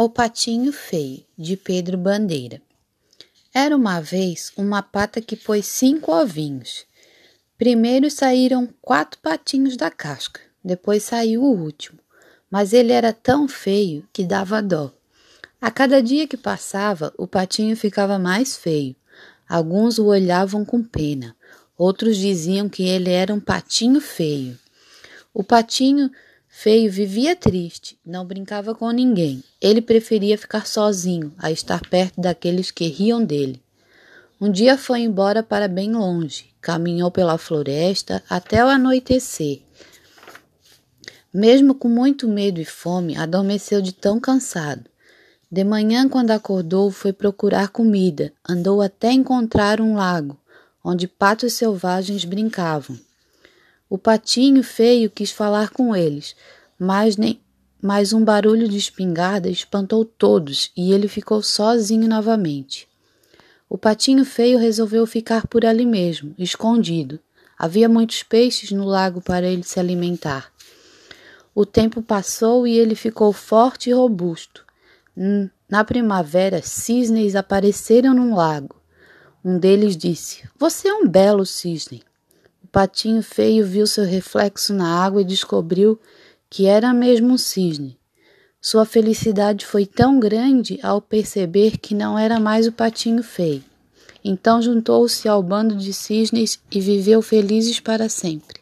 O Patinho Feio, de Pedro Bandeira. Era uma vez uma pata que pôs cinco ovinhos. Primeiro saíram quatro patinhos da casca, depois saiu o último, mas ele era tão feio que dava dó. A cada dia que passava, o patinho ficava mais feio. Alguns o olhavam com pena, outros diziam que ele era um patinho feio. O patinho Feio vivia triste, não brincava com ninguém. Ele preferia ficar sozinho a estar perto daqueles que riam dele. Um dia foi embora para bem longe, caminhou pela floresta até o anoitecer. Mesmo com muito medo e fome, adormeceu de tão cansado. De manhã, quando acordou, foi procurar comida, andou até encontrar um lago, onde patos selvagens brincavam. O patinho feio quis falar com eles, mas, nem, mas um barulho de espingarda espantou todos e ele ficou sozinho novamente. O patinho feio resolveu ficar por ali mesmo, escondido. Havia muitos peixes no lago para ele se alimentar. O tempo passou e ele ficou forte e robusto. Na primavera, cisnes apareceram no lago. Um deles disse: Você é um belo cisne. O patinho feio viu seu reflexo na água e descobriu que era mesmo um cisne. Sua felicidade foi tão grande ao perceber que não era mais o patinho feio. Então juntou-se ao bando de cisnes e viveu felizes para sempre.